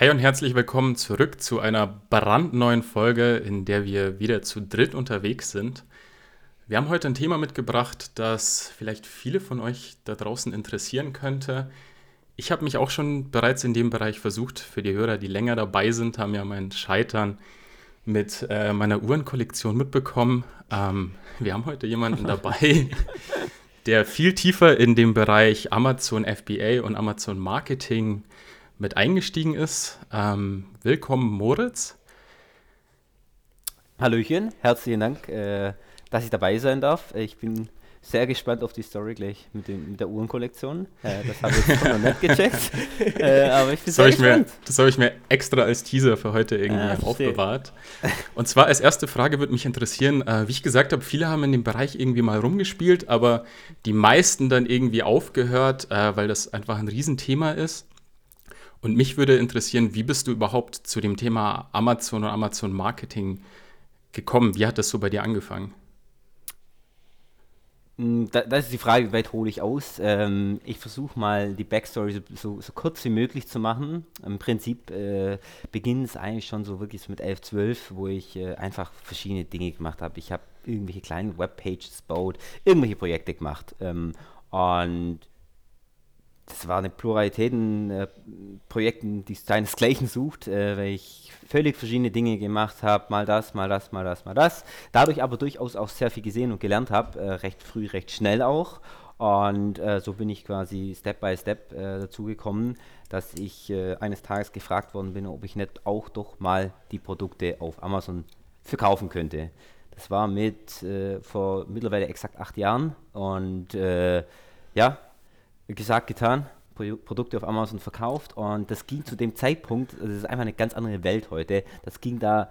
Hi und herzlich willkommen zurück zu einer brandneuen Folge, in der wir wieder zu dritt unterwegs sind. Wir haben heute ein Thema mitgebracht, das vielleicht viele von euch da draußen interessieren könnte. Ich habe mich auch schon bereits in dem Bereich versucht. Für die Hörer, die länger dabei sind, haben ja mein Scheitern mit äh, meiner Uhrenkollektion mitbekommen. Ähm, wir haben heute jemanden dabei, der viel tiefer in dem Bereich Amazon FBA und Amazon Marketing mit eingestiegen ist. Ähm, willkommen, Moritz. Hallöchen, herzlichen Dank, äh, dass ich dabei sein darf. Ich bin sehr gespannt auf die Story gleich mit, dem, mit der Uhrenkollektion. Äh, das habe ich noch nicht gecheckt. Äh, aber ich bin das sehr gespannt. Mir, das habe ich mir extra als Teaser für heute irgendwie ja, aufbewahrt. Und zwar als erste Frage würde mich interessieren, äh, wie ich gesagt habe, viele haben in dem Bereich irgendwie mal rumgespielt, aber die meisten dann irgendwie aufgehört, äh, weil das einfach ein Riesenthema ist. Und mich würde interessieren, wie bist du überhaupt zu dem Thema Amazon und Amazon Marketing gekommen? Wie hat das so bei dir angefangen? Mm, das ist die Frage, wie weit hole ich aus? Ähm, ich versuche mal die Backstory so, so, kurz wie möglich zu machen. Im Prinzip äh, beginnt es eigentlich schon so wirklich mit 11, 12, wo ich äh, einfach verschiedene Dinge gemacht habe. Ich habe irgendwelche kleinen Webpages gebaut, irgendwelche Projekte gemacht. Ähm, und das war eine Pluralität an äh, Projekten, die seinesgleichen sucht, äh, weil ich völlig verschiedene Dinge gemacht habe, mal das, mal das, mal das, mal das. Dadurch aber durchaus auch sehr viel gesehen und gelernt habe, äh, recht früh, recht schnell auch. Und äh, so bin ich quasi Step by Step äh, dazu gekommen, dass ich äh, eines Tages gefragt worden bin, ob ich nicht auch doch mal die Produkte auf Amazon verkaufen könnte. Das war mit vor mittlerweile exakt acht Jahren und ja, gesagt, getan, Produkte auf Amazon verkauft und das ging zu dem Zeitpunkt, das ist einfach eine ganz andere Welt heute, das ging da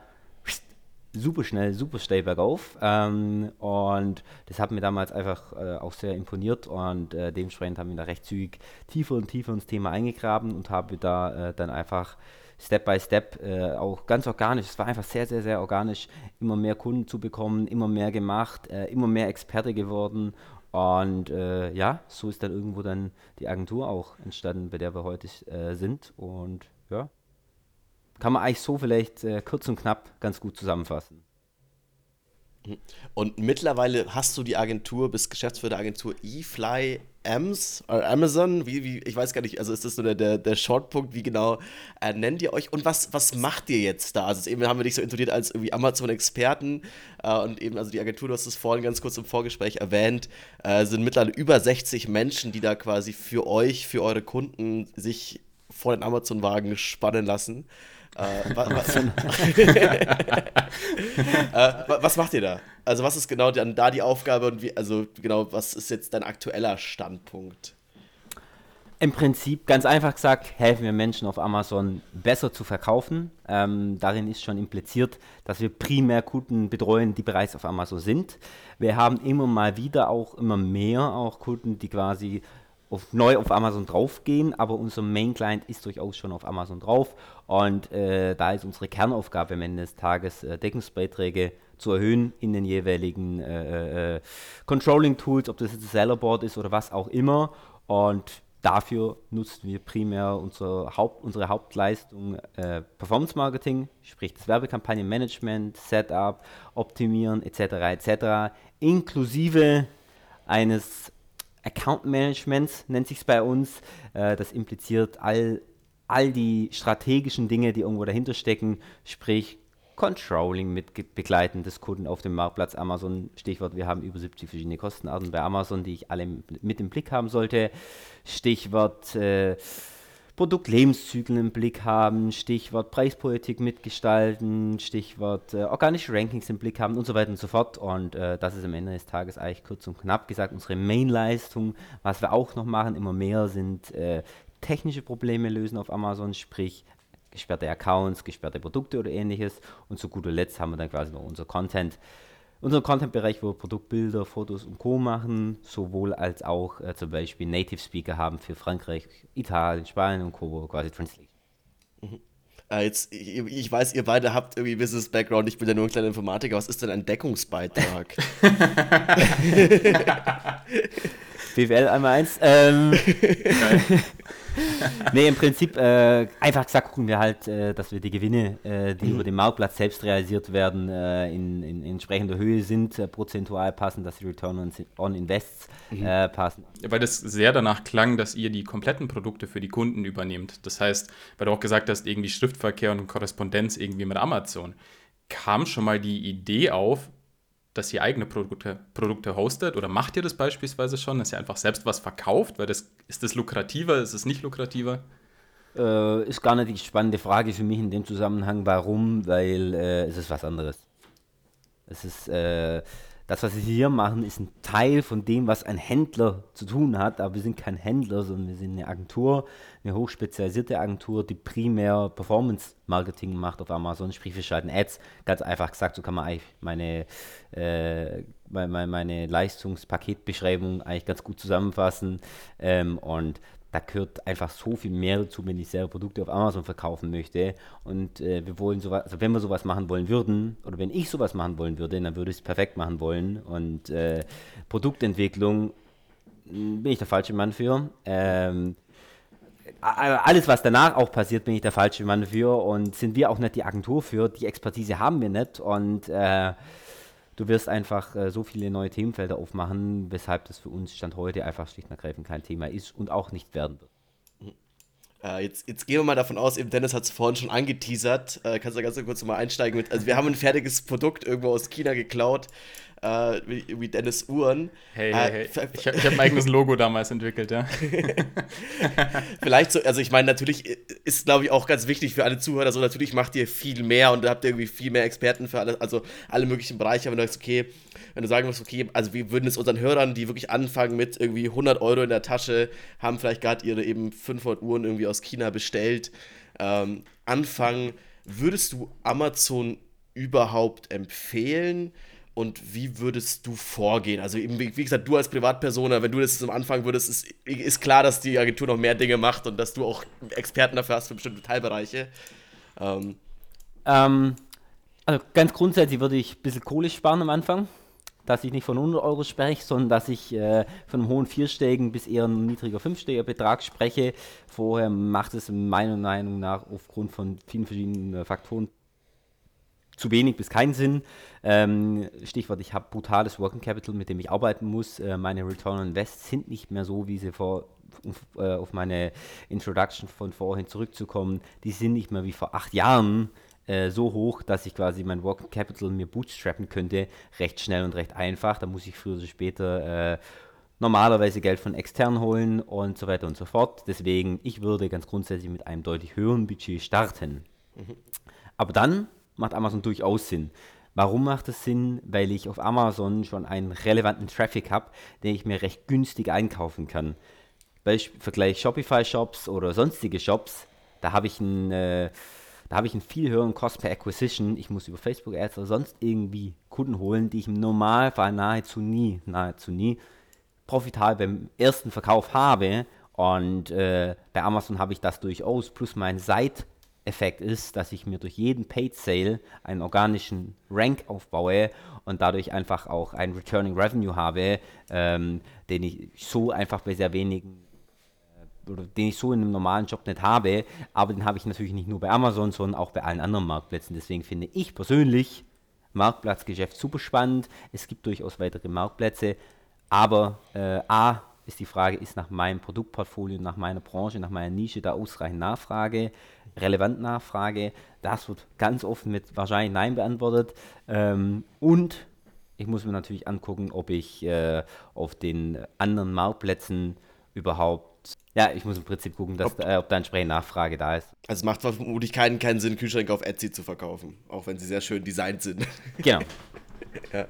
super schnell, super steil bergauf ähm, und das hat mir damals einfach äh, auch sehr imponiert und äh, dementsprechend haben wir da recht zügig tiefer und tiefer ins Thema eingegraben und habe da äh, dann einfach Step by Step, äh, auch ganz organisch. Es war einfach sehr, sehr, sehr organisch, immer mehr Kunden zu bekommen, immer mehr gemacht, äh, immer mehr Experte geworden und äh, ja, so ist dann irgendwo dann die Agentur auch entstanden, bei der wir heute äh, sind. Und ja, kann man eigentlich so vielleicht äh, kurz und knapp ganz gut zusammenfassen. Und mittlerweile hast du die Agentur, bist Geschäftsführer der Agentur eFly Ams, äh, Amazon, wie, wie, ich weiß gar nicht, also ist das nur der, der, der Shortpunkt, wie genau äh, nennt ihr euch und was, was macht ihr jetzt da? Also eben haben wir dich so intoniert als irgendwie Amazon-Experten äh, und eben, also die Agentur, du hast es vorhin ganz kurz im Vorgespräch erwähnt, äh, sind mittlerweile über 60 Menschen, die da quasi für euch, für eure Kunden sich vor den Amazon-Wagen spannen lassen. Äh, wa, wa, äh, was macht ihr da? Also, was ist genau dann da die Aufgabe und wie, also genau, was ist jetzt dein aktueller Standpunkt? Im Prinzip, ganz einfach gesagt, helfen wir Menschen auf Amazon besser zu verkaufen. Ähm, darin ist schon impliziert, dass wir primär Kunden betreuen, die bereits auf Amazon sind. Wir haben immer mal wieder auch immer mehr auch Kunden, die quasi auf, neu auf Amazon draufgehen, aber unser Main Client ist durchaus schon auf Amazon drauf und äh, da ist unsere Kernaufgabe am Ende des Tages, äh, Deckungsbeiträge zu erhöhen in den jeweiligen äh, äh Controlling Tools, ob das jetzt Sellerboard ist oder was auch immer und dafür nutzen wir primär unsere, Haupt, unsere Hauptleistung äh, Performance Marketing, sprich das Werbekampagnenmanagement, Setup, Optimieren etc. etc. inklusive eines Account Management nennt sich es bei uns. Äh, das impliziert all, all die strategischen Dinge, die irgendwo dahinter stecken, sprich Controlling mit Begleiten des Kunden auf dem Marktplatz Amazon. Stichwort, wir haben über 70 verschiedene Kostenarten bei Amazon, die ich alle mit im Blick haben sollte. Stichwort äh, Produktlebenszyklen im Blick haben, Stichwort Preispolitik mitgestalten, Stichwort äh, organische Rankings im Blick haben und so weiter und so fort. Und äh, das ist am Ende des Tages eigentlich kurz und knapp gesagt unsere Mainleistung. Was wir auch noch machen, immer mehr sind äh, technische Probleme lösen auf Amazon, sprich gesperrte Accounts, gesperrte Produkte oder ähnliches. Und zu guter Letzt haben wir dann quasi noch unser Content unseren Content-Bereich, wo wir Produktbilder, Fotos und Co. machen, sowohl als auch äh, zum Beispiel Native Speaker haben für Frankreich, Italien, Spanien und Co. quasi Translation. Mhm. Äh, jetzt, ich, ich, weiß, ihr beide habt irgendwie Business-Background, ich bin ja nur ein kleiner Informatiker. Was ist denn ein Deckungsbeitrag? BWL einmal eins. Ähm, nee, im Prinzip, äh, einfach gesagt, gucken wir halt, äh, dass wir die Gewinne, äh, die mhm. über den Marktplatz selbst realisiert werden, äh, in, in, entsprechender Höhe sind, äh, prozentual passen, dass die Return on, on Invests mhm. Äh, passen. Weil das sehr danach klang, dass ihr die kompletten Produkte für die Kunden übernehmt. Das heißt, weil du auch gesagt hast, irgendwie Schriftverkehr und Korrespondenz irgendwie mit Amazon. Kam schon mal die Idee auf, dass ihr eigene Produkte, Produkte hostet? Oder macht ihr das beispielsweise schon, dass ihr einfach selbst was verkauft? Weil das, ist das lukrativer, ist es nicht lukrativer? Äh, ist gar nicht die spannende Frage für mich in dem Zusammenhang. Warum? Weil äh, es ist was anderes. Es ist äh, das, was wir hier machen, ist ein Teil von dem, was ein Händler zu tun hat. Aber wir sind kein Händler, sondern wir sind eine Agentur, eine hochspezialisierte Agentur, die primär Performance-Marketing macht auf Amazon. Sprich, wir schalten Ads. Ganz einfach gesagt, so kann man eigentlich meine, äh, meine, meine Leistungspaketbeschreibung eigentlich ganz gut zusammenfassen. Ähm, und da gehört einfach so viel mehr dazu, wenn ich selber Produkte auf Amazon verkaufen möchte. Und äh, wir wollen sowas, also wenn wir sowas machen wollen würden, oder wenn ich sowas machen wollen würde, dann würde ich es perfekt machen wollen. Und äh, Produktentwicklung hm, bin ich der falsche Mann für. Ähm, alles, was danach auch passiert, bin ich der falsche Mann für. Und sind wir auch nicht die Agentur für. Die Expertise haben wir nicht. Und äh, du wirst einfach äh, so viele neue Themenfelder aufmachen, weshalb das für uns Stand heute einfach schlicht und ergreifend kein Thema ist und auch nicht werden wird. Äh, jetzt, jetzt, gehen wir mal davon aus, eben Dennis hat es vorhin schon angeteasert. Äh, kannst du ganz kurz mal einsteigen mit. Also, wir haben ein fertiges Produkt irgendwo aus China geklaut äh, wie, wie, Dennis Uhren. Hey, hey, hey. Ich, ich habe ein eigenes Logo damals entwickelt, ja. Vielleicht so, also ich meine, natürlich ist, glaube ich, auch ganz wichtig für alle Zuhörer, also natürlich macht ihr viel mehr und habt ihr irgendwie viel mehr Experten für alle, also alle möglichen Bereiche, wenn du sagst, okay, wenn du sagen musst, okay, also wir würden es unseren Hörern, die wirklich anfangen mit irgendwie 100 Euro in der Tasche, haben vielleicht gerade ihre eben 500 Uhren irgendwie aus China bestellt, ähm, anfangen, würdest du Amazon überhaupt empfehlen? Und wie würdest du vorgehen? Also eben, wie gesagt, du als Privatperson, wenn du das am Anfang würdest, ist, ist klar, dass die Agentur noch mehr Dinge macht und dass du auch Experten dafür hast für bestimmte Teilbereiche. Ähm. Ähm, also ganz grundsätzlich würde ich ein bisschen Kohle sparen am Anfang, dass ich nicht von 100 Euro spreche, sondern dass ich äh, von einem hohen vierstelligen bis eher einem niedriger fünfstelliger Betrag spreche. Vorher macht es meiner Meinung nach aufgrund von vielen verschiedenen äh, Faktoren zu wenig bis keinen Sinn. Ähm, Stichwort, ich habe brutales Working Capital, mit dem ich arbeiten muss. Äh, meine Return on Invest sind nicht mehr so, wie sie vor, äh, auf meine Introduction von vorhin zurückzukommen. Die sind nicht mehr wie vor acht Jahren äh, so hoch, dass ich quasi mein Working Capital mir bootstrappen könnte. Recht schnell und recht einfach. Da muss ich früher oder später äh, normalerweise Geld von extern holen und so weiter und so fort. Deswegen, ich würde ganz grundsätzlich mit einem deutlich höheren Budget starten. Mhm. Aber dann macht Amazon durchaus Sinn. Warum macht es Sinn? Weil ich auf Amazon schon einen relevanten Traffic habe, den ich mir recht günstig einkaufen kann. Beispiel, Vergleich Shopify-Shops oder sonstige Shops, da habe ich einen, äh, da ich einen viel höheren Cost per Acquisition. Ich muss über Facebook Ads oder sonst irgendwie Kunden holen, die ich im Normalfall nahezu nie, nahezu nie profitabel beim ersten Verkauf habe. Und äh, bei Amazon habe ich das durchaus, plus mein Site Effekt ist, dass ich mir durch jeden Paid Sale einen organischen Rank aufbaue und dadurch einfach auch ein Returning Revenue habe, ähm, den ich so einfach bei sehr wenigen äh, oder den ich so in einem normalen Job nicht habe, aber den habe ich natürlich nicht nur bei Amazon, sondern auch bei allen anderen Marktplätzen. Deswegen finde ich persönlich Marktplatzgeschäft super spannend. Es gibt durchaus weitere Marktplätze, aber äh, A ist die Frage, ist nach meinem Produktportfolio, nach meiner Branche, nach meiner Nische da ausreichend Nachfrage? Relevant Nachfrage. Das wird ganz oft mit wahrscheinlich Nein beantwortet. Ähm, und ich muss mir natürlich angucken, ob ich äh, auf den anderen Marktplätzen überhaupt, ja, ich muss im Prinzip gucken, dass, ob, äh, ob da entsprechend Nachfrage da ist. Also es macht vermutlich keinen, keinen Sinn, Kühlschränke auf Etsy zu verkaufen, auch wenn sie sehr schön designt sind. Genau. ja.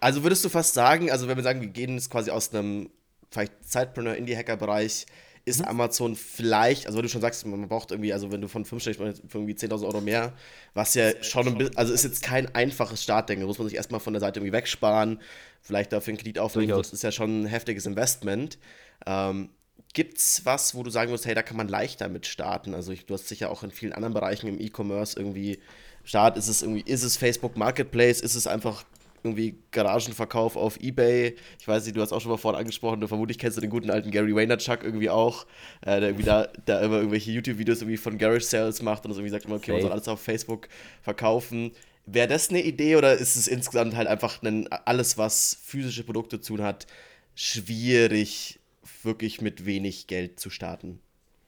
Also würdest du fast sagen, also wenn wir sagen, wir gehen jetzt quasi aus einem vielleicht Zeitpreneur Indie-Hacker-Bereich ist mhm. Amazon vielleicht, also wenn du schon sagst, man braucht irgendwie, also wenn du von 5 für irgendwie 10.000 Euro mehr, was ja schon ein bisschen, also ist jetzt kein einfaches Startdenken, da muss man sich erstmal von der Seite irgendwie wegsparen, vielleicht dafür einen Kredit aufnehmen, das ist ja schon ein heftiges Investment. Ähm, Gibt es was, wo du sagen musst, hey, da kann man leichter mit starten? Also ich, du hast sicher auch in vielen anderen Bereichen im E-Commerce irgendwie Start, ist es irgendwie, ist es Facebook Marketplace, ist es einfach irgendwie Garagenverkauf auf Ebay. Ich weiß nicht, du hast auch schon mal vorhin angesprochen, du vermutlich kennst du den guten alten Gary Vaynerchuk irgendwie auch, äh, der irgendwie da, da immer irgendwelche YouTube-Videos irgendwie von Garage Sales macht und so irgendwie sagt immer, okay, man soll alles auf Facebook verkaufen. Wäre das eine Idee oder ist es insgesamt halt einfach ein, alles, was physische Produkte zu tun hat, schwierig, wirklich mit wenig Geld zu starten?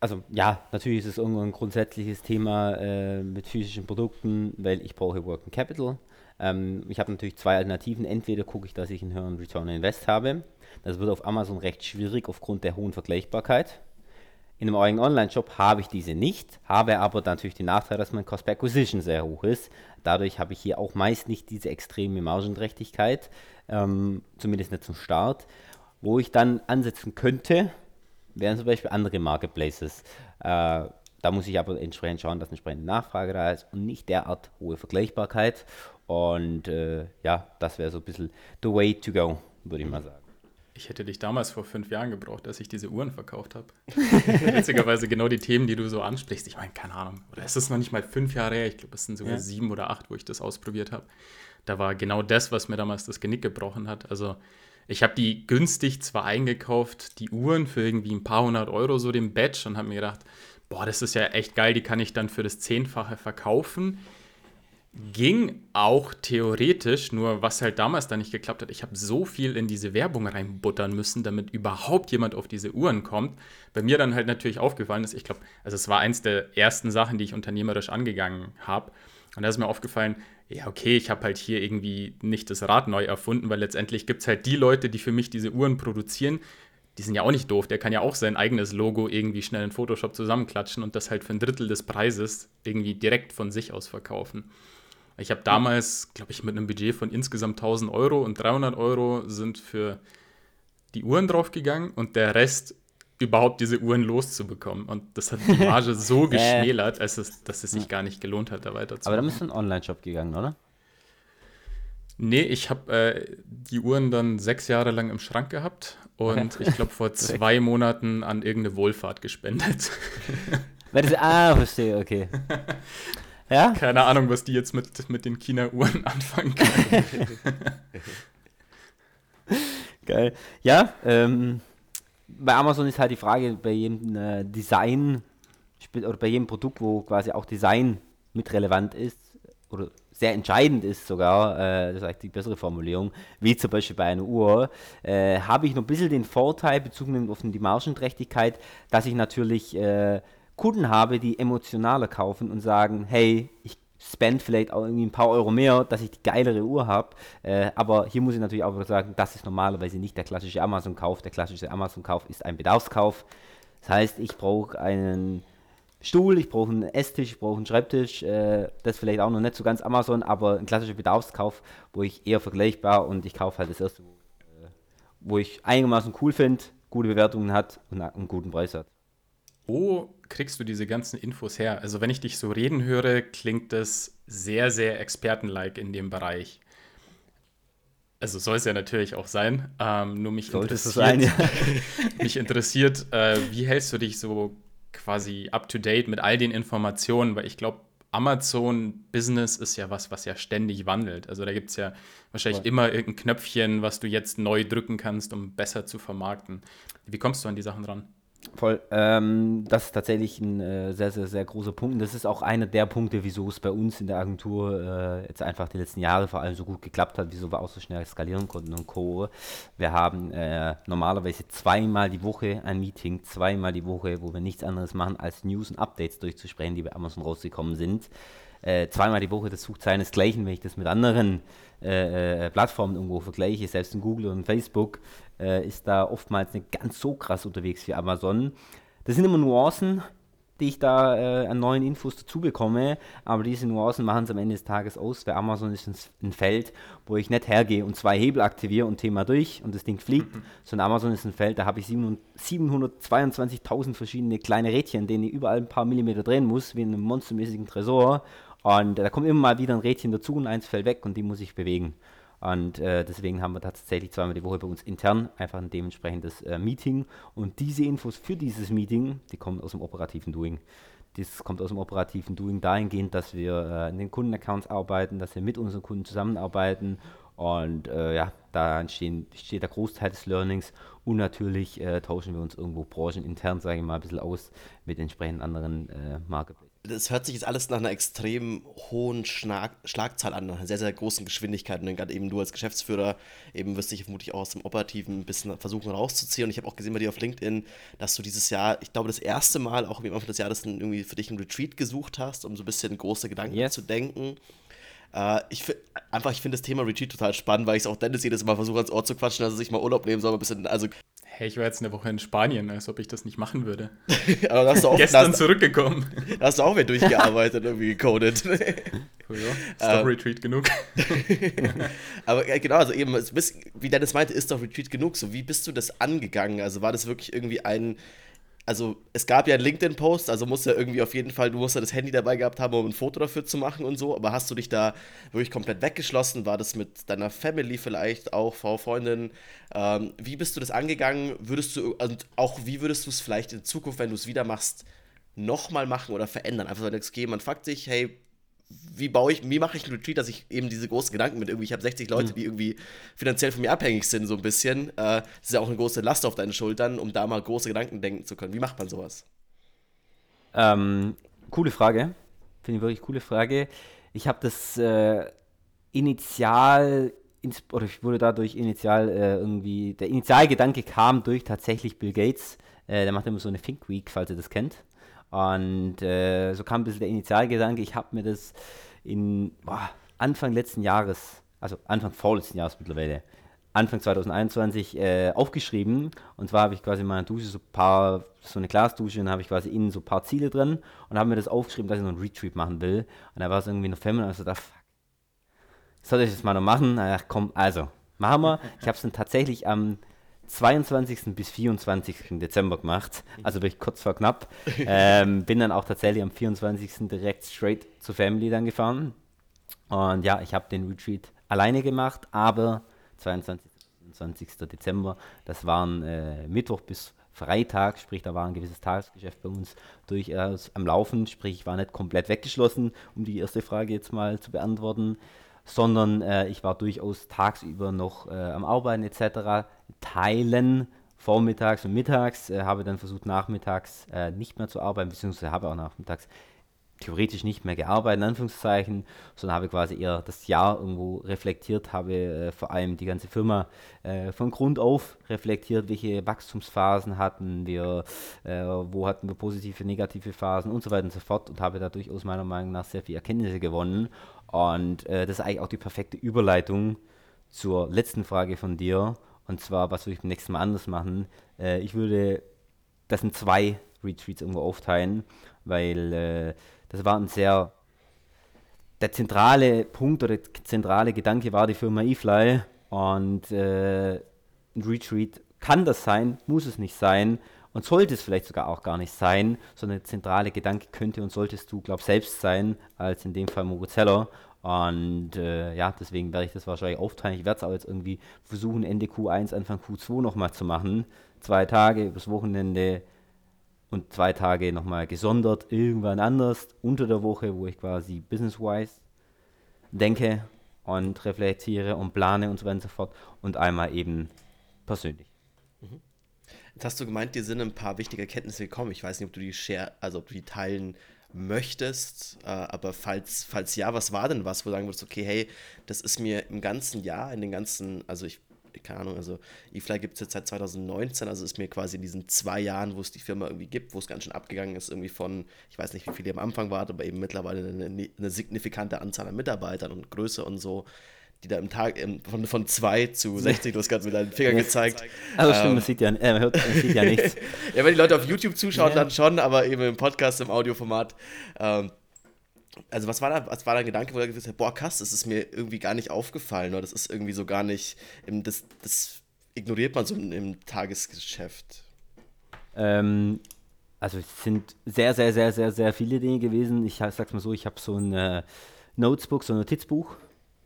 Also ja, natürlich ist es irgendwo ein grundsätzliches Thema äh, mit physischen Produkten, weil ich brauche Working Capital. Ähm, ich habe natürlich zwei Alternativen. Entweder gucke ich, dass ich einen höheren Return on Invest habe. Das wird auf Amazon recht schwierig aufgrund der hohen Vergleichbarkeit. In einem eigenen Online-Shop habe ich diese nicht, habe aber natürlich den Nachteil, dass mein Cost per Acquisition sehr hoch ist. Dadurch habe ich hier auch meist nicht diese extreme Margenträchtigkeit, ähm, zumindest nicht zum Start. Wo ich dann ansetzen könnte, wären zum Beispiel andere Marketplaces. Äh, da muss ich aber entsprechend schauen, dass entsprechende Nachfrage da ist und nicht derart hohe Vergleichbarkeit. Und äh, ja, das wäre so ein bisschen the way to go, würde ich mal sagen. Ich hätte dich damals vor fünf Jahren gebraucht, als ich diese Uhren verkauft habe. Witzigerweise genau die Themen, die du so ansprichst. Ich meine, keine Ahnung. Oder ist es noch nicht mal fünf Jahre her? Ich glaube, es sind sogar ja. sieben oder acht, wo ich das ausprobiert habe. Da war genau das, was mir damals das Genick gebrochen hat. Also ich habe die günstig zwar eingekauft, die Uhren für irgendwie ein paar hundert Euro, so den Badge, und habe mir gedacht, boah, das ist ja echt geil, die kann ich dann für das Zehnfache verkaufen. Ging auch theoretisch, nur was halt damals da nicht geklappt hat, ich habe so viel in diese Werbung reinbuttern müssen, damit überhaupt jemand auf diese Uhren kommt. Bei mir dann halt natürlich aufgefallen ist, ich glaube, also es war eins der ersten Sachen, die ich unternehmerisch angegangen habe. Und da ist mir aufgefallen, ja, okay, ich habe halt hier irgendwie nicht das Rad neu erfunden, weil letztendlich gibt es halt die Leute, die für mich diese Uhren produzieren, die sind ja auch nicht doof, der kann ja auch sein eigenes Logo irgendwie schnell in Photoshop zusammenklatschen und das halt für ein Drittel des Preises irgendwie direkt von sich aus verkaufen. Ich habe damals, glaube ich, mit einem Budget von insgesamt 1000 Euro und 300 Euro sind für die Uhren draufgegangen und der Rest überhaupt diese Uhren loszubekommen. Und das hat die Marge so geschmälert, als es, dass es sich gar nicht gelohnt hat, da weiterzumachen. Aber da bist du in einen Online-Shop gegangen, oder? Nee, ich habe äh, die Uhren dann sechs Jahre lang im Schrank gehabt und ich glaube vor zwei Monaten an irgendeine Wohlfahrt gespendet. ah, verstehe, okay. Ja? Keine Ahnung, was die jetzt mit, mit den China-Uhren anfangen können. Geil. Ja, ähm, bei Amazon ist halt die Frage, bei jedem äh, Design oder bei jedem Produkt, wo quasi auch Design mit relevant ist oder sehr entscheidend ist sogar, äh, das ist eigentlich die bessere Formulierung, wie zum Beispiel bei einer Uhr, äh, habe ich noch ein bisschen den Vorteil, bezogen auf die Margenträchtigkeit, dass ich natürlich äh, Kunden habe, die emotionaler kaufen und sagen, hey, ich spend vielleicht auch irgendwie ein paar Euro mehr, dass ich die geilere Uhr habe. Äh, aber hier muss ich natürlich auch sagen, das ist normalerweise nicht der klassische Amazon-Kauf. Der klassische Amazon-Kauf ist ein Bedarfskauf. Das heißt, ich brauche einen Stuhl, ich brauche einen Esstisch, ich brauche einen Schreibtisch. Äh, das vielleicht auch noch nicht so ganz Amazon, aber ein klassischer Bedarfskauf, wo ich eher vergleichbar und ich kaufe halt das erste, äh, wo ich einigermaßen cool finde, gute Bewertungen hat und einen guten Preis hat. Wo kriegst du diese ganzen Infos her? Also, wenn ich dich so reden höre, klingt das sehr, sehr expertenlike in dem Bereich. Also soll es ja natürlich auch sein. Ähm, nur mich Sollte interessiert, sein, ja. mich interessiert, äh, wie hältst du dich so quasi up to date mit all den Informationen? Weil ich glaube, Amazon Business ist ja was, was ja ständig wandelt. Also da gibt es ja wahrscheinlich ja. immer irgendein Knöpfchen, was du jetzt neu drücken kannst, um besser zu vermarkten. Wie kommst du an die Sachen dran? Voll. Ähm, das ist tatsächlich ein äh, sehr, sehr, sehr großer Punkt. Und das ist auch einer der Punkte, wieso es bei uns in der Agentur äh, jetzt einfach die letzten Jahre vor allem so gut geklappt hat, wieso wir auch so schnell skalieren konnten und Co. Wir haben äh, normalerweise zweimal die Woche ein Meeting, zweimal die Woche, wo wir nichts anderes machen, als News und Updates durchzusprechen, die bei Amazon rausgekommen sind. Äh, zweimal die Woche, das sucht seinesgleichen, wenn ich das mit anderen äh, äh, Plattformen irgendwo vergleiche, selbst in Google und Facebook, äh, ist da oftmals nicht ganz so krass unterwegs wie Amazon. Das sind immer Nuancen, die ich da äh, an neuen Infos dazu bekomme, aber diese Nuancen machen es am Ende des Tages aus. Bei Amazon ist es ein Feld, wo ich nicht hergehe und zwei Hebel aktiviere und Thema durch und das Ding fliegt, mhm. sondern Amazon ist ein Feld, da habe ich 722.000 verschiedene kleine Rädchen, denen ich überall ein paar Millimeter drehen muss, wie in einem monstermäßigen Tresor und da kommt immer mal wieder ein Rädchen dazu und eins fällt weg und die muss ich bewegen. Und äh, deswegen haben wir tatsächlich zweimal die Woche bei uns intern einfach ein dementsprechendes äh, Meeting. Und diese Infos für dieses Meeting, die kommen aus dem operativen Doing. Das kommt aus dem operativen Doing dahingehend, dass wir äh, in den Kundenaccounts arbeiten, dass wir mit unseren Kunden zusammenarbeiten Und äh, ja, da entstehen, steht der Großteil des Learnings und natürlich äh, tauschen wir uns irgendwo branchenintern, sage ich mal, ein bisschen aus mit entsprechenden anderen äh, Marketplaces das hört sich jetzt alles nach einer extrem hohen Schlag Schlagzahl an, einer sehr, sehr großen Geschwindigkeit. Und gerade eben du als Geschäftsführer eben wirst dich vermutlich auch aus dem Operativen ein bisschen versuchen rauszuziehen. Und ich habe auch gesehen bei dir auf LinkedIn, dass du dieses Jahr, ich glaube, das erste Mal auch im Anfang des Jahres irgendwie für dich einen Retreat gesucht hast, um so ein bisschen große Gedanken yes. zu denken. Uh, ich einfach, ich finde das Thema Retreat total spannend, weil ich es auch Dennis jedes Mal versuche, ans Ohr zu quatschen, dass er sich mal Urlaub nehmen soll, ein bisschen, also Hey, ich war jetzt eine Woche in Spanien, als ob ich das nicht machen würde. Aber hast du auch, Gestern hast, zurückgekommen. Da hast du auch wieder durchgearbeitet, irgendwie gecodet. Oh ja, ist doch Retreat genug. Aber genau, also eben, wie Dennis meinte, ist doch Retreat genug. So, wie bist du das angegangen? Also war das wirklich irgendwie ein also es gab ja einen LinkedIn-Post, also musst du ja irgendwie auf jeden Fall, du musst ja das Handy dabei gehabt haben, um ein Foto dafür zu machen und so, aber hast du dich da wirklich komplett weggeschlossen? War das mit deiner Family vielleicht auch, Frau, Freundin? Ähm, wie bist du das angegangen? Würdest du, und auch wie würdest du es vielleicht in Zukunft, wenn du es wieder machst, nochmal machen oder verändern? Einfach weil okay, man fragt sich, hey, wie baue ich, wie mache ich einen Retreat, dass ich eben diese großen Gedanken mit irgendwie, ich habe 60 Leute, mhm. die irgendwie finanziell von mir abhängig sind, so ein bisschen. Äh, das ist ja auch eine große Last auf deinen Schultern, um da mal große Gedanken denken zu können. Wie macht man sowas? Ähm, coole Frage. Finde ich wirklich coole Frage. Ich habe das äh, initial, oder ich wurde dadurch initial äh, irgendwie, der Initialgedanke kam durch tatsächlich Bill Gates. Äh, der macht immer so eine Think Week, falls ihr das kennt. Und äh, so kam ein bisschen der Initialgedanke. Ich habe mir das in boah, Anfang letzten Jahres, also Anfang vorletzten Jahres mittlerweile, Anfang 2021 äh, aufgeschrieben. Und zwar habe ich quasi in meiner Dusche so paar, so eine Glasdusche, und habe ich quasi innen so ein paar Ziele drin und habe mir das aufgeschrieben, dass ich noch einen Retreat machen will. Und da war es irgendwie November und ich so, da fuck. Soll ich das mal noch machen? Ach komm, also, machen wir. Ich habe es dann tatsächlich am 22. bis 24. Dezember gemacht, also wirklich kurz vor knapp. Ähm, bin dann auch tatsächlich am 24. direkt straight zur Family dann gefahren. Und ja, ich habe den Retreat alleine gemacht, aber 22. 20. Dezember, das waren äh, Mittwoch bis Freitag, sprich, da war ein gewisses Tagesgeschäft bei uns durchaus am Laufen, sprich, ich war nicht komplett weggeschlossen, um die erste Frage jetzt mal zu beantworten sondern äh, ich war durchaus tagsüber noch äh, am Arbeiten etc. Teilen vormittags und mittags, äh, habe dann versucht nachmittags äh, nicht mehr zu arbeiten, beziehungsweise habe auch nachmittags theoretisch nicht mehr gearbeitet, in Anführungszeichen, sondern habe quasi eher das Jahr irgendwo reflektiert, habe äh, vor allem die ganze Firma äh, von Grund auf reflektiert, welche Wachstumsphasen hatten wir, äh, wo hatten wir positive, negative Phasen und so weiter und so fort und habe da durchaus meiner Meinung nach sehr viele Erkenntnisse gewonnen und äh, das ist eigentlich auch die perfekte Überleitung zur letzten Frage von dir. Und zwar, was würde ich beim nächsten Mal anders machen? Äh, ich würde das in zwei Retreats irgendwo aufteilen, weil äh, das war ein sehr. Der zentrale Punkt oder der zentrale Gedanke war die Firma eFly. Und äh, ein Retreat kann das sein, muss es nicht sein und sollte es vielleicht sogar auch gar nicht sein, sondern der zentrale Gedanke könnte und solltest du, glaub selbst sein, als in dem Fall Moritz Heller. Und äh, ja, deswegen werde ich das wahrscheinlich aufteilen. Ich werde es auch jetzt irgendwie versuchen, Ende Q1, Anfang Q2 nochmal zu machen. Zwei Tage übers Wochenende und zwei Tage nochmal gesondert, irgendwann anders, unter der Woche, wo ich quasi business-wise denke und reflektiere und plane und so weiter und so fort. Und einmal eben persönlich. Mhm. Jetzt hast du gemeint, dir sind ein paar wichtige Erkenntnisse gekommen. Ich weiß nicht, ob du die share, also ob du die teilen möchtest, äh, aber falls, falls ja, was war denn was, wo du sagen würdest, okay, hey, das ist mir im ganzen Jahr, in den ganzen, also ich, keine Ahnung, also eFly gibt es jetzt seit 2019, also ist mir quasi in diesen zwei Jahren, wo es die Firma irgendwie gibt, wo es ganz schön abgegangen ist, irgendwie von, ich weiß nicht, wie viele am Anfang waren, aber eben mittlerweile eine, eine signifikante Anzahl an Mitarbeitern und Größe und so, die da im Tag von, von 2 zu 60, du hast gerade mit deinen Fingern gezeigt. Also stimmt, ähm, man sieht ja, äh, man hört, man sieht ja nichts. ja, wenn die Leute auf YouTube zuschauen, ja. dann schon, aber eben im Podcast, im Audioformat. Ähm, also was war da, was war da ein Gedanke, wo er gesagt hat, boah, krass, das ist mir irgendwie gar nicht aufgefallen oder das ist irgendwie so gar nicht, im, das, das ignoriert man so im Tagesgeschäft. Ähm, also es sind sehr, sehr, sehr, sehr, sehr viele Dinge gewesen. Ich sag's mal so, ich habe so ein äh, Notebook, so ein Notizbuch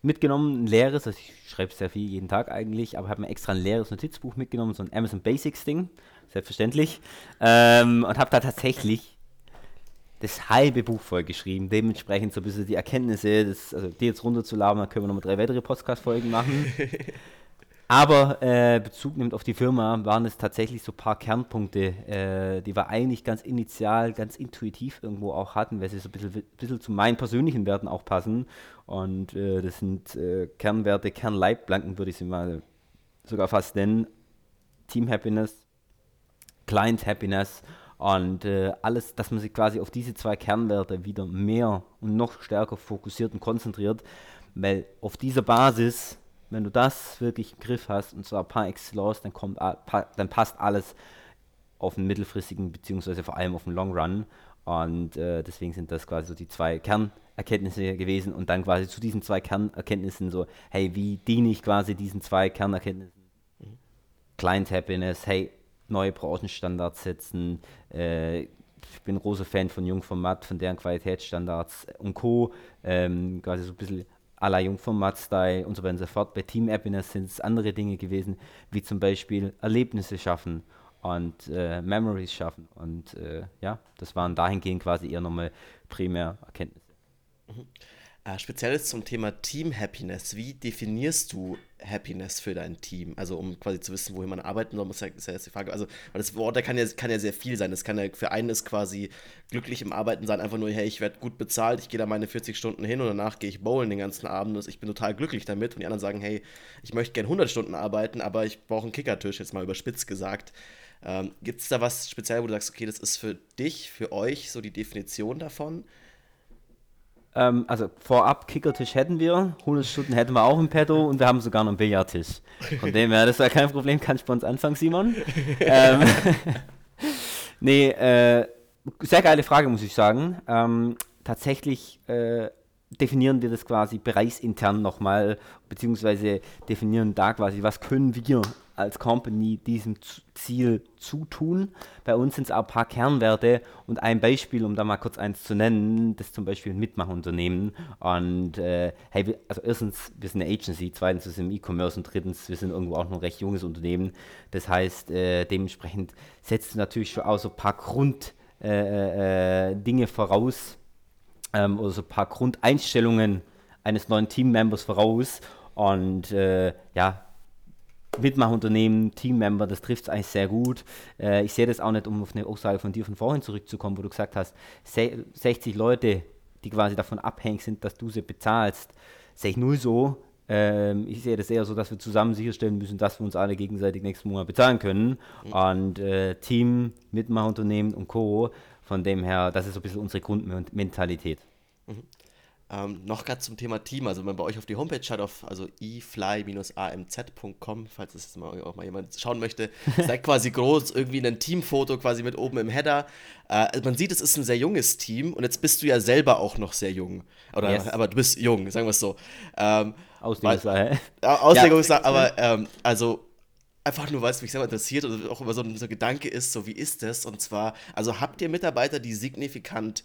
mitgenommen, ein leeres, also ich schreibe sehr viel jeden Tag eigentlich, aber habe mir extra ein leeres Notizbuch mitgenommen, so ein Amazon Basics Ding, selbstverständlich, ähm, und habe da tatsächlich das halbe Buch voll geschrieben. Dementsprechend so ein bisschen die Erkenntnisse, das, also die jetzt runterzuladen, dann können wir nochmal drei weitere Podcast-Folgen machen. Aber äh, Bezug nimmt auf die Firma, waren es tatsächlich so ein paar Kernpunkte, äh, die wir eigentlich ganz initial, ganz intuitiv irgendwo auch hatten, weil sie so ein bisschen, bisschen zu meinen persönlichen Werten auch passen. Und äh, das sind äh, Kernwerte, Kernleitplanken würde ich sie mal sogar fast nennen. Team Happiness, Client Happiness und äh, alles, dass man sich quasi auf diese zwei Kernwerte wieder mehr und noch stärker fokussiert und konzentriert, weil auf dieser Basis wenn du das wirklich im Griff hast, und zwar par excellence, dann, kommt, dann passt alles auf den mittelfristigen, beziehungsweise vor allem auf den Long Run. Und äh, deswegen sind das quasi so die zwei Kernerkenntnisse gewesen. Und dann quasi zu diesen zwei Kernerkenntnissen so, hey, wie diene ich quasi diesen zwei Kernerkenntnissen? Mhm. Client Happiness, hey, neue Branchenstandards setzen. Äh, ich bin ein großer Fan von Jungformat, von deren Qualitätsstandards und Co. Ähm, quasi so ein bisschen à la Jungformat-Style und so weiter und so fort. Bei Team Happiness sind es andere Dinge gewesen, wie zum Beispiel Erlebnisse schaffen und äh, Memories schaffen. Und äh, ja, das waren dahingehend quasi eher nochmal primär Erkenntnisse. Mhm. Äh, speziell zum Thema Team Happiness. Wie definierst du Happiness für dein Team? Also um quasi zu wissen, wohin man arbeiten soll, muss ja, ist ja jetzt die Frage. Also, weil das Wort, da kann ja, kann ja sehr viel sein. Das kann ja für einen ist quasi glücklich im Arbeiten sein, einfach nur, hey, ich werde gut bezahlt, ich gehe da meine 40 Stunden hin und danach gehe ich bowlen den ganzen Abend und ich bin total glücklich damit. Und die anderen sagen, hey, ich möchte gerne 100 Stunden arbeiten, aber ich brauche einen Kickertisch, jetzt mal überspitzt gesagt. Ähm, Gibt es da was speziell, wo du sagst, okay, das ist für dich, für euch so die Definition davon? Ähm, also vorab, Kickertisch hätten wir, 100 Stunden hätten wir auch im Petto und wir haben sogar noch einen Billardtisch. Von dem her, das wäre kein Problem, kannst du bei uns anfangen, Simon. ähm, nee, äh, sehr geile Frage, muss ich sagen. Ähm, tatsächlich äh, definieren wir das quasi bereichsintern nochmal, beziehungsweise definieren da quasi, was können wir als Company diesem Ziel zutun. Bei uns sind es auch ein paar Kernwerte und ein Beispiel, um da mal kurz eins zu nennen, das zum Beispiel ein Mitmachunternehmen. Und äh, hey, also erstens, wir sind eine Agency, zweitens, wir sind im E-Commerce und drittens, wir sind irgendwo auch noch ein recht junges Unternehmen. Das heißt, äh, dementsprechend setzt natürlich schon auch so ein paar Grunddinge äh, äh voraus ähm, oder so ein paar Grundeinstellungen eines neuen Teammembers voraus. Und äh, ja, Mitmachunternehmen, Teammember, das trifft es eigentlich sehr gut. Äh, ich sehe das auch nicht, um auf eine Aussage von dir von vorhin zurückzukommen, wo du gesagt hast, 60 Leute, die quasi davon abhängig sind, dass du sie bezahlst, sehe ich null so. Ähm, ich sehe das eher so, dass wir zusammen sicherstellen müssen, dass wir uns alle gegenseitig nächsten Monat bezahlen können. Mhm. Und äh, Team, Mitmachunternehmen und Co. Von dem her, das ist so ein bisschen unsere Grundmentalität. Mhm. Ähm, noch gerade zum Thema Team, also wenn man bei euch auf die Homepage schaut, auf also efly-amz.com, falls es mal, auch mal jemand schauen möchte, seid quasi groß, irgendwie ein Teamfoto quasi mit oben im Header. Äh, man sieht, es ist ein sehr junges Team und jetzt bist du ja selber auch noch sehr jung. Oder, yes. Aber du bist jung, sagen wir es so. Ähm, Auslegungssache. Auslegungssache, ja. aber ähm, also einfach nur, weil es mich selber interessiert und auch immer so ein so Gedanke ist, so wie ist das? Und zwar, also habt ihr Mitarbeiter, die signifikant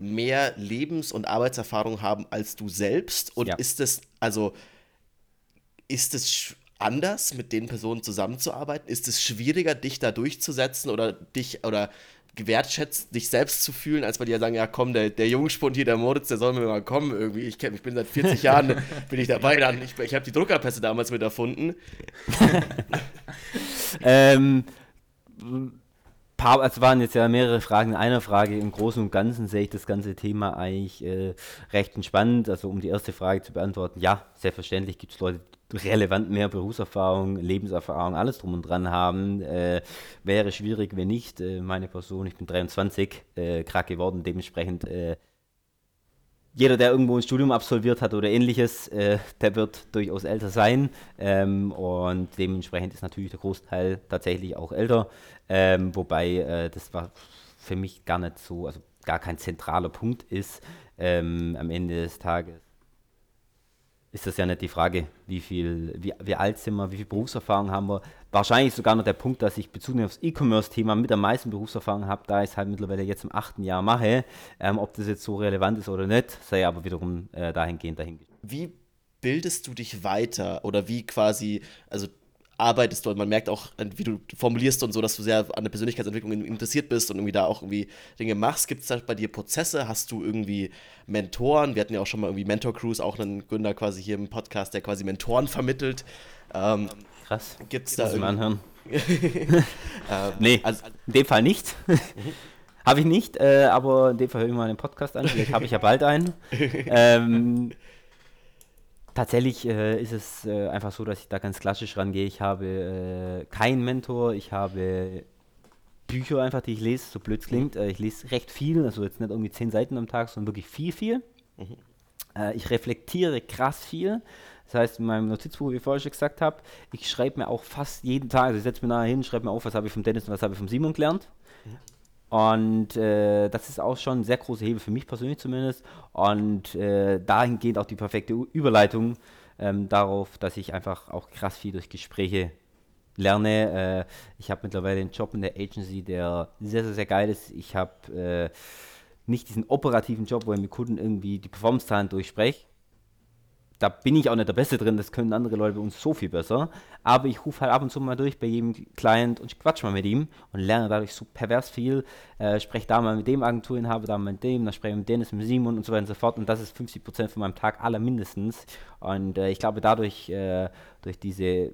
mehr Lebens- und Arbeitserfahrung haben als du selbst? Und ja. ist es, also, ist es anders, mit den Personen zusammenzuarbeiten? Ist es schwieriger, dich da durchzusetzen oder dich oder gewertschätzt, dich selbst zu fühlen, als bei dir sagen, ja komm, der, der Jungspund hier, der Moritz, der soll mir mal kommen irgendwie. Ich, ich bin seit 40 Jahren, bin ich dabei. Dann, ich ich habe die Druckerpässe damals mit erfunden. ähm, paar, es waren jetzt ja mehrere Fragen in einer Frage. Im Großen und Ganzen sehe ich das ganze Thema eigentlich äh, recht entspannt. Also um die erste Frage zu beantworten, ja, selbstverständlich gibt es Leute, die relevant mehr Berufserfahrung, Lebenserfahrung, alles drum und dran haben. Äh, wäre schwierig, wenn nicht. Äh, meine Person, ich bin 23, äh, krank geworden, dementsprechend äh, jeder, der irgendwo ein Studium absolviert hat oder ähnliches, äh, der wird durchaus älter sein. Ähm, und dementsprechend ist natürlich der Großteil tatsächlich auch älter. Ähm, wobei äh, das war für mich gar nicht so, also gar kein zentraler Punkt ist. Ähm, am Ende des Tages ist das ja nicht die Frage, wie viel, wie, wie alt sind wir, wie viel Berufserfahrung haben wir. Wahrscheinlich sogar noch der Punkt, dass ich bezogen aufs E-Commerce-Thema mit der meisten Berufserfahrung habe, da ich es halt mittlerweile jetzt im achten Jahr mache. Ähm, ob das jetzt so relevant ist oder nicht, sei aber wiederum äh, dahingehend dahingestellt. Wie bildest du dich weiter oder wie quasi, also arbeitest du und man merkt auch, wie du formulierst und so, dass du sehr an der Persönlichkeitsentwicklung interessiert bist und irgendwie da auch irgendwie Dinge machst. Gibt es da bei dir Prozesse? Hast du irgendwie Mentoren? Wir hatten ja auch schon mal irgendwie Mentor Cruise, auch einen Gründer quasi hier im Podcast, der quasi Mentoren vermittelt. Ähm, Krass. Gibt es da Muss ich anhören. ähm, Nee, also, in dem Fall nicht. habe ich nicht, äh, aber in dem Fall höre ich mal einen Podcast an. Vielleicht habe ich ja bald einen. ähm, tatsächlich äh, ist es äh, einfach so, dass ich da ganz klassisch rangehe. Ich habe äh, keinen Mentor, ich habe Bücher einfach, die ich lese, so blöd es klingt. Äh, ich lese recht viel, also jetzt nicht irgendwie zehn Seiten am Tag, sondern wirklich viel, viel. Äh, ich reflektiere krass viel. Das heißt, in meinem Notizbuch, wie ich vorher schon gesagt habe, ich schreibe mir auch fast jeden Tag, also ich setze mir nachher hin, schreibe mir auf, was habe ich vom Dennis und was habe ich vom Simon gelernt. Und äh, das ist auch schon ein sehr großer Hebel für mich persönlich zumindest. Und äh, dahingehend auch die perfekte Überleitung ähm, darauf, dass ich einfach auch krass viel durch Gespräche lerne. Äh, ich habe mittlerweile einen Job in der Agency, der sehr, sehr, sehr geil ist. Ich habe äh, nicht diesen operativen Job, wo ich mit Kunden irgendwie die Performance-Zahlen durchspreche. Da bin ich auch nicht der Beste drin, das können andere Leute bei uns so viel besser. Aber ich rufe halt ab und zu mal durch bei jedem Client und quatsch mal mit ihm und lerne dadurch so pervers viel. Äh, spreche da mal mit dem Agenturinhaber, da mal mit dem, dann spreche ich mit Dennis, mit Simon und so weiter und so fort. Und das ist 50% von meinem Tag aller mindestens. Und äh, ich glaube, dadurch, äh, durch diese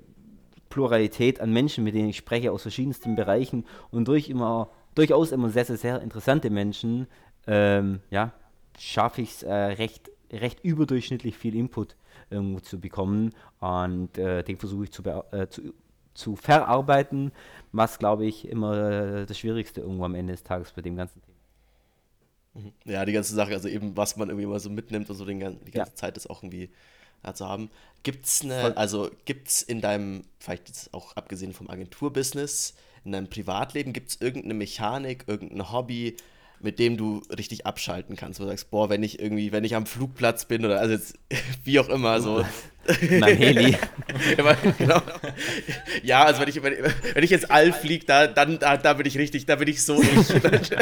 Pluralität an Menschen, mit denen ich spreche, aus verschiedensten Bereichen und durch immer, durchaus immer sehr, sehr, sehr interessante Menschen, ähm, ja, schaffe ich es äh, recht, recht überdurchschnittlich viel Input irgendwo zu bekommen und äh, den versuche ich zu, äh, zu, zu verarbeiten, was, glaube ich, immer äh, das Schwierigste irgendwo am Ende des Tages bei dem ganzen Thema Ja, die ganze Sache, also eben, was man irgendwie immer so mitnimmt und so den, die ganze Ja. Zeit ist auch irgendwie da zu haben. Gibt's eine, also gibt's in deinem, vielleicht jetzt auch abgesehen vom Agenturbusiness, in deinem Privatleben, gibt's irgendeine Mechanik, irgendein Hobby, mit dem du richtig abschalten kannst, wo du sagst, boah, wenn ich irgendwie, wenn ich am Flugplatz bin oder also jetzt, wie auch immer, so. In meinem Heli. Ja, genau. ja also wenn ich, wenn, wenn ich ins All fliege, da, dann, da, da bin ich richtig, da bin ich so ich.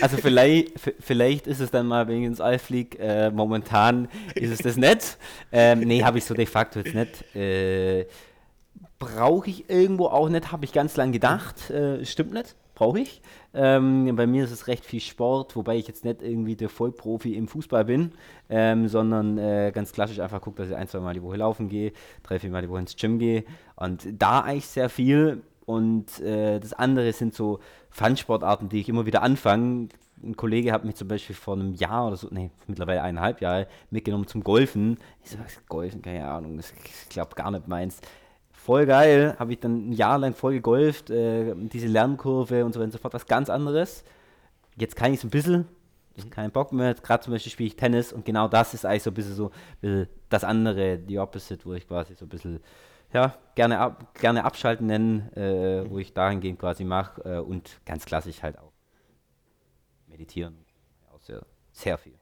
Also vielleicht, vielleicht ist es dann mal, wenn ich ins All fliege, äh, momentan ist es das nicht. Ähm, nee, habe ich so de facto jetzt nicht. Äh, Brauche ich irgendwo auch nicht, habe ich ganz lang gedacht. Äh, stimmt nicht, brauche ich. Ähm, bei mir ist es recht viel Sport, wobei ich jetzt nicht irgendwie der Vollprofi im Fußball bin, ähm, sondern äh, ganz klassisch einfach gucke, dass ich ein, zwei Mal die Woche laufen gehe, drei, vier Mal die Woche ins Gym gehe und da eigentlich sehr viel. Und äh, das andere sind so Fun-Sportarten, die ich immer wieder anfange. Ein Kollege hat mich zum Beispiel vor einem Jahr oder so, nee, mittlerweile eineinhalb Jahre, mitgenommen zum Golfen. Ich so, Golfen, keine Ahnung, ich glaube gar nicht meins. Voll geil, habe ich dann ein Jahr lang voll gegolft, äh, diese Lernkurve und so weiter und so fort, was ganz anderes. Jetzt kann ich es ein bisschen, ich keinen Bock mehr, gerade zum Beispiel spiele ich Tennis und genau das ist eigentlich so ein bisschen so bisschen das andere, die Opposite, wo ich quasi so ein bisschen, ja, gerne, ab, gerne abschalten nennen, äh, wo ich dahingehend quasi mache äh, und ganz klassisch halt auch meditieren, auch sehr, sehr viel.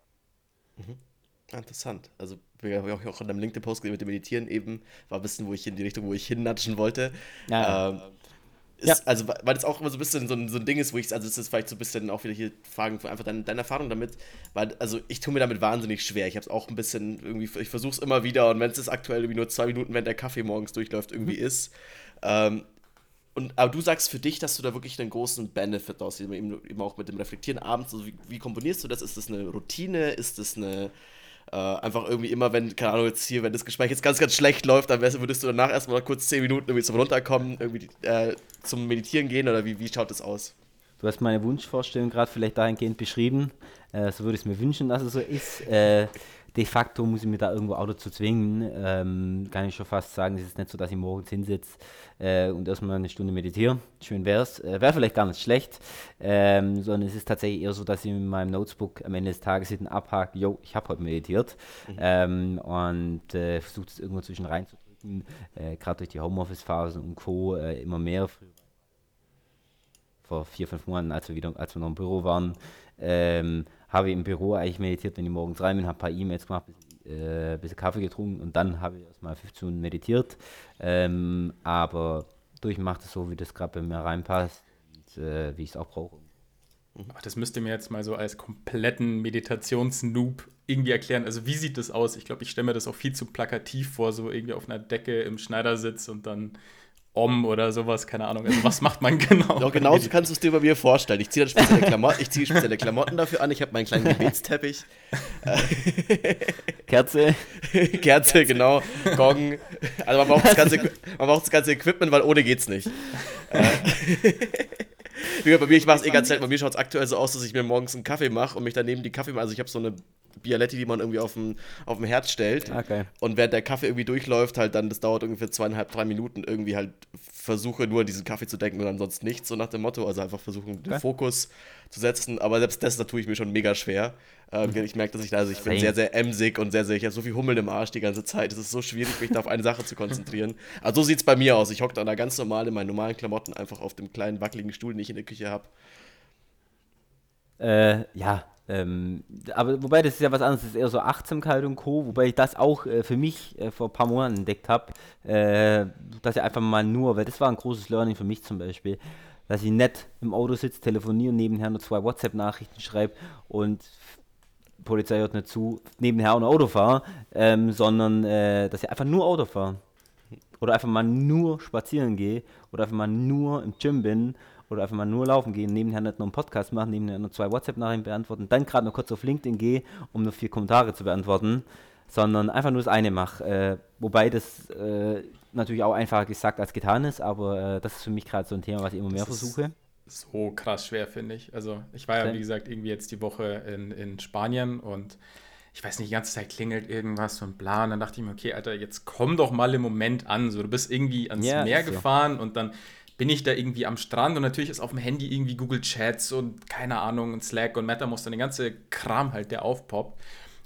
Ah, Interessant. Also, wir haben ja auch in deinem LinkedIn-Post gesehen mit dem Meditieren eben, war ein bisschen, wo ich in die Richtung, wo ich hinnatschen wollte. Ja. Ähm, ist, Ja. Also, weil das auch immer so ein bisschen so ein, so ein Ding ist, wo ich, also, es ist vielleicht so ein bisschen auch wieder hier Fragen, einfach deine, deine Erfahrung damit, weil, also, ich tue mir damit wahnsinnig schwer. Ich habe es auch ein bisschen irgendwie, ich versuche es immer wieder und wenn es aktuell irgendwie nur zwei Minuten, wenn der Kaffee morgens durchläuft, irgendwie ist. Ähm, und, aber du sagst für dich, dass du da wirklich einen großen Benefit aus eben, eben auch mit dem Reflektieren abends. Also wie, wie komponierst du das? Ist das eine Routine? Ist das eine äh, einfach irgendwie immer, wenn, keine Ahnung, jetzt hier, wenn das Gespräch jetzt ganz, ganz schlecht läuft, dann würdest du danach erstmal kurz zehn Minuten irgendwie zum Runterkommen, irgendwie äh, zum Meditieren gehen oder wie, wie schaut das aus? Du hast meine Wunschvorstellung gerade vielleicht dahingehend beschrieben. Äh, so würde ich es mir wünschen, dass es so ist. De facto muss ich mir da irgendwo auch dazu zwingen. Ähm, kann ich schon fast sagen, es ist nicht so, dass ich morgens hinsitze äh, und erstmal eine Stunde meditiere. Schön wäre es. Äh, wäre vielleicht gar nicht schlecht. Ähm, sondern es ist tatsächlich eher so, dass ich in meinem Notebook am Ende des Tages hinten abhake, yo, ich habe heute meditiert. Ähm, und äh, versuche es irgendwo zwischen reinzudrücken. Äh, gerade durch die Homeoffice-Phase und Co. Äh, immer mehr. Vor vier, fünf Monaten, als wir wieder, als wir noch im Büro waren, ähm, habe ich im Büro eigentlich meditiert, wenn ich morgens rein bin, habe ein paar E-Mails gemacht, bisschen, äh, bisschen Kaffee getrunken und dann habe ich erstmal 15 Minuten meditiert. Ähm, aber durch macht es so, wie das gerade bei mir reinpasst und äh, wie ich es auch brauche. Aber das müsst ihr mir jetzt mal so als kompletten Meditationsnoob irgendwie erklären. Also wie sieht das aus? Ich glaube, ich stelle mir das auch viel zu plakativ vor, so irgendwie auf einer Decke im Schneidersitz und dann Om oder sowas, keine Ahnung. Also was macht man genau? Ja, genauso kannst du es dir bei mir vorstellen. Ich ziehe spezielle, Klamotten, ich ziehe spezielle Klamotten dafür an. Ich habe meinen kleinen Gebetsteppich. Kerze. Kerze, genau. Gong. Also man braucht, das ganze, man braucht das ganze Equipment, weil ohne geht's nicht. Äh. Wie bei mir, ich mache es eh ganz selten. Bei mir schaut es aktuell so aus, dass ich mir morgens einen Kaffee mache und mich daneben die Kaffee mache. Also ich habe so eine Bialetti, die man irgendwie auf dem, auf dem Herd stellt. Okay. Und während der Kaffee irgendwie durchläuft, halt dann, das dauert ungefähr zweieinhalb, drei Minuten, irgendwie halt versuche nur diesen Kaffee zu denken und ansonsten nichts, so nach dem Motto. Also einfach versuchen, den okay. Fokus zu setzen. Aber selbst das, da tue ich mir schon mega schwer. Ähm, mhm. Ich merke, dass ich da, also ich bin sehr, sehr emsig und sehr, sehr, ich habe so viel Hummel im Arsch die ganze Zeit. Es ist so schwierig, mich da auf eine Sache zu konzentrieren. Also so sieht es bei mir aus. Ich hocke da ganz normal in meinen normalen Klamotten einfach auf dem kleinen wackeligen Stuhl, den ich in der Küche habe. Äh, ja, ähm, aber wobei das ist ja was anderes, das ist eher so Achtsamkeit und Co., wobei ich das auch äh, für mich äh, vor ein paar Monaten entdeckt habe, äh, dass ich einfach mal nur, weil das war ein großes Learning für mich zum Beispiel, dass ich nicht im Auto sitze, telefoniere, nebenher nur zwei WhatsApp-Nachrichten schreibe und Polizei hört nicht zu, nebenher ein Auto fahre, ähm, sondern äh, dass ich einfach nur Auto fahre. Oder einfach mal nur spazieren gehe oder einfach mal nur im Gym bin oder einfach mal nur laufen gehen, nebenher nicht noch einen Podcast machen, nebenher noch zwei WhatsApp-Nachrichten beantworten, dann gerade noch kurz auf LinkedIn gehe, um noch vier Kommentare zu beantworten, sondern einfach nur das eine mache. Äh, wobei das äh, natürlich auch einfacher gesagt als getan ist, aber äh, das ist für mich gerade so ein Thema, was ich immer mehr das versuche. So krass schwer, finde ich. Also ich war ja, wie gesagt, irgendwie jetzt die Woche in, in Spanien und ich weiß nicht, die ganze Zeit klingelt irgendwas und bla. Und dann dachte ich mir, okay, Alter, jetzt komm doch mal im Moment an. So, du bist irgendwie ans ja, Meer gefahren so. und dann bin ich da irgendwie am Strand und natürlich ist auf dem Handy irgendwie Google Chats und keine Ahnung und Slack und MetaMost und der ganze Kram halt, der aufpoppt.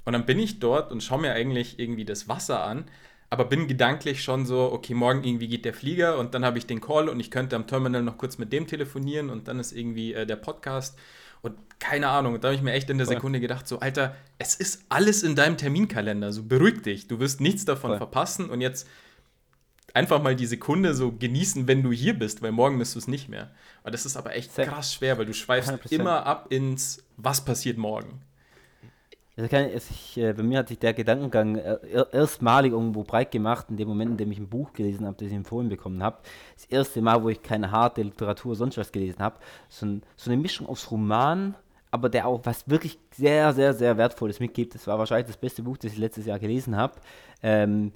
Und dann bin ich dort und schaue mir eigentlich irgendwie das Wasser an, aber bin gedanklich schon so, okay, morgen irgendwie geht der Flieger und dann habe ich den Call und ich könnte am Terminal noch kurz mit dem telefonieren und dann ist irgendwie äh, der Podcast und keine Ahnung. Und da habe ich mir echt in der Sekunde gedacht, so, Alter, es ist alles in deinem Terminkalender, so beruhig dich, du wirst nichts davon Voll. verpassen und jetzt einfach mal die Sekunde so genießen, wenn du hier bist, weil morgen bist du es nicht mehr. Aber das ist aber echt krass schwer, weil du schweifst 100%. immer ab ins, was passiert morgen. Ich, äh, bei mir hat sich der Gedankengang äh, erstmalig irgendwo breit gemacht, in dem Moment, in dem ich ein Buch gelesen habe, das ich empfohlen bekommen habe. Das erste Mal, wo ich keine harte Literatur, sonst was gelesen habe. So, ein, so eine Mischung aus Roman, aber der auch was wirklich sehr, sehr, sehr Wertvolles mitgibt. Das war wahrscheinlich das beste Buch, das ich letztes Jahr gelesen habe. Ähm,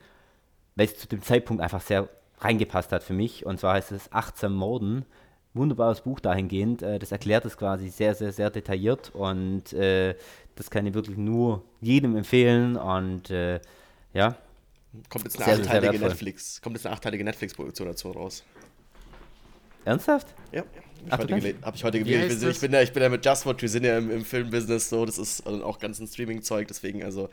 weil es zu dem Zeitpunkt einfach sehr reingepasst hat für mich. Und zwar heißt es Achtsam Morden. Wunderbares Buch dahingehend. Äh, das erklärt es quasi sehr, sehr, sehr detailliert und äh, das kann ich wirklich nur jedem empfehlen. Und äh, ja. Kommt jetzt eine sehr, achteilige sehr Netflix, kommt jetzt eine achteilige Netflix-Produktion dazu raus. Ernsthaft? Ja. Habe ich, hab ich heute gelesen. Ich, bin ja, ich bin ja mit Just Watch, wir sind ja im, im Filmbusiness so, das ist also auch ganzen Streaming-Zeug, deswegen also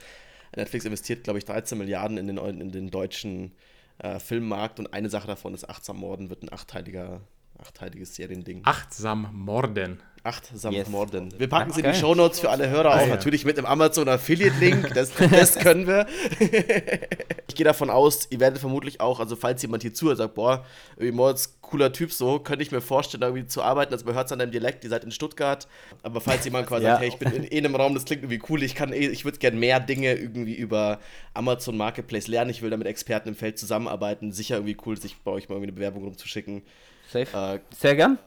Netflix investiert, glaube ich, 13 Milliarden in den, in den deutschen äh, Filmmarkt und eine Sache davon ist Achtsam Morden, wird ein achteiliger, achteiliges Seriending. Achtsam Morden. Achtsam yes. Morden. Wir packen sie in die Shownotes für alle Hörer ah, auch, ja. natürlich mit dem Amazon Affiliate-Link, das, das können wir. ich gehe davon aus, ihr werdet vermutlich auch, also falls jemand hier zuhört, sagt, boah, irgendwie Moritz, cooler Typ so, könnte ich mir vorstellen, irgendwie zu arbeiten, also man hört es an deinem Dialekt, ihr seid in Stuttgart, aber falls jemand quasi ja. sagt, hey, ich bin in, in einem Raum, das klingt irgendwie cool, ich kann eh, ich würde gerne mehr Dinge irgendwie über Amazon Marketplace lernen, ich will da mit Experten im Feld zusammenarbeiten, sicher irgendwie cool, sich bei euch mal irgendwie eine Bewerbung rumzuschicken. Safe. Äh, Sehr gern.